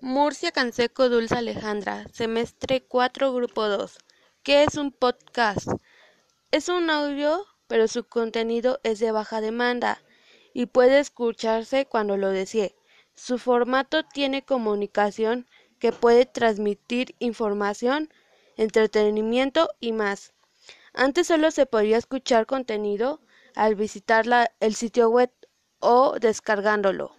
Murcia Canseco Dulce Alejandra, semestre 4, grupo 2. ¿Qué es un podcast? Es un audio, pero su contenido es de baja demanda y puede escucharse cuando lo desee. Su formato tiene comunicación que puede transmitir información, entretenimiento y más. Antes solo se podía escuchar contenido al visitar la, el sitio web o descargándolo.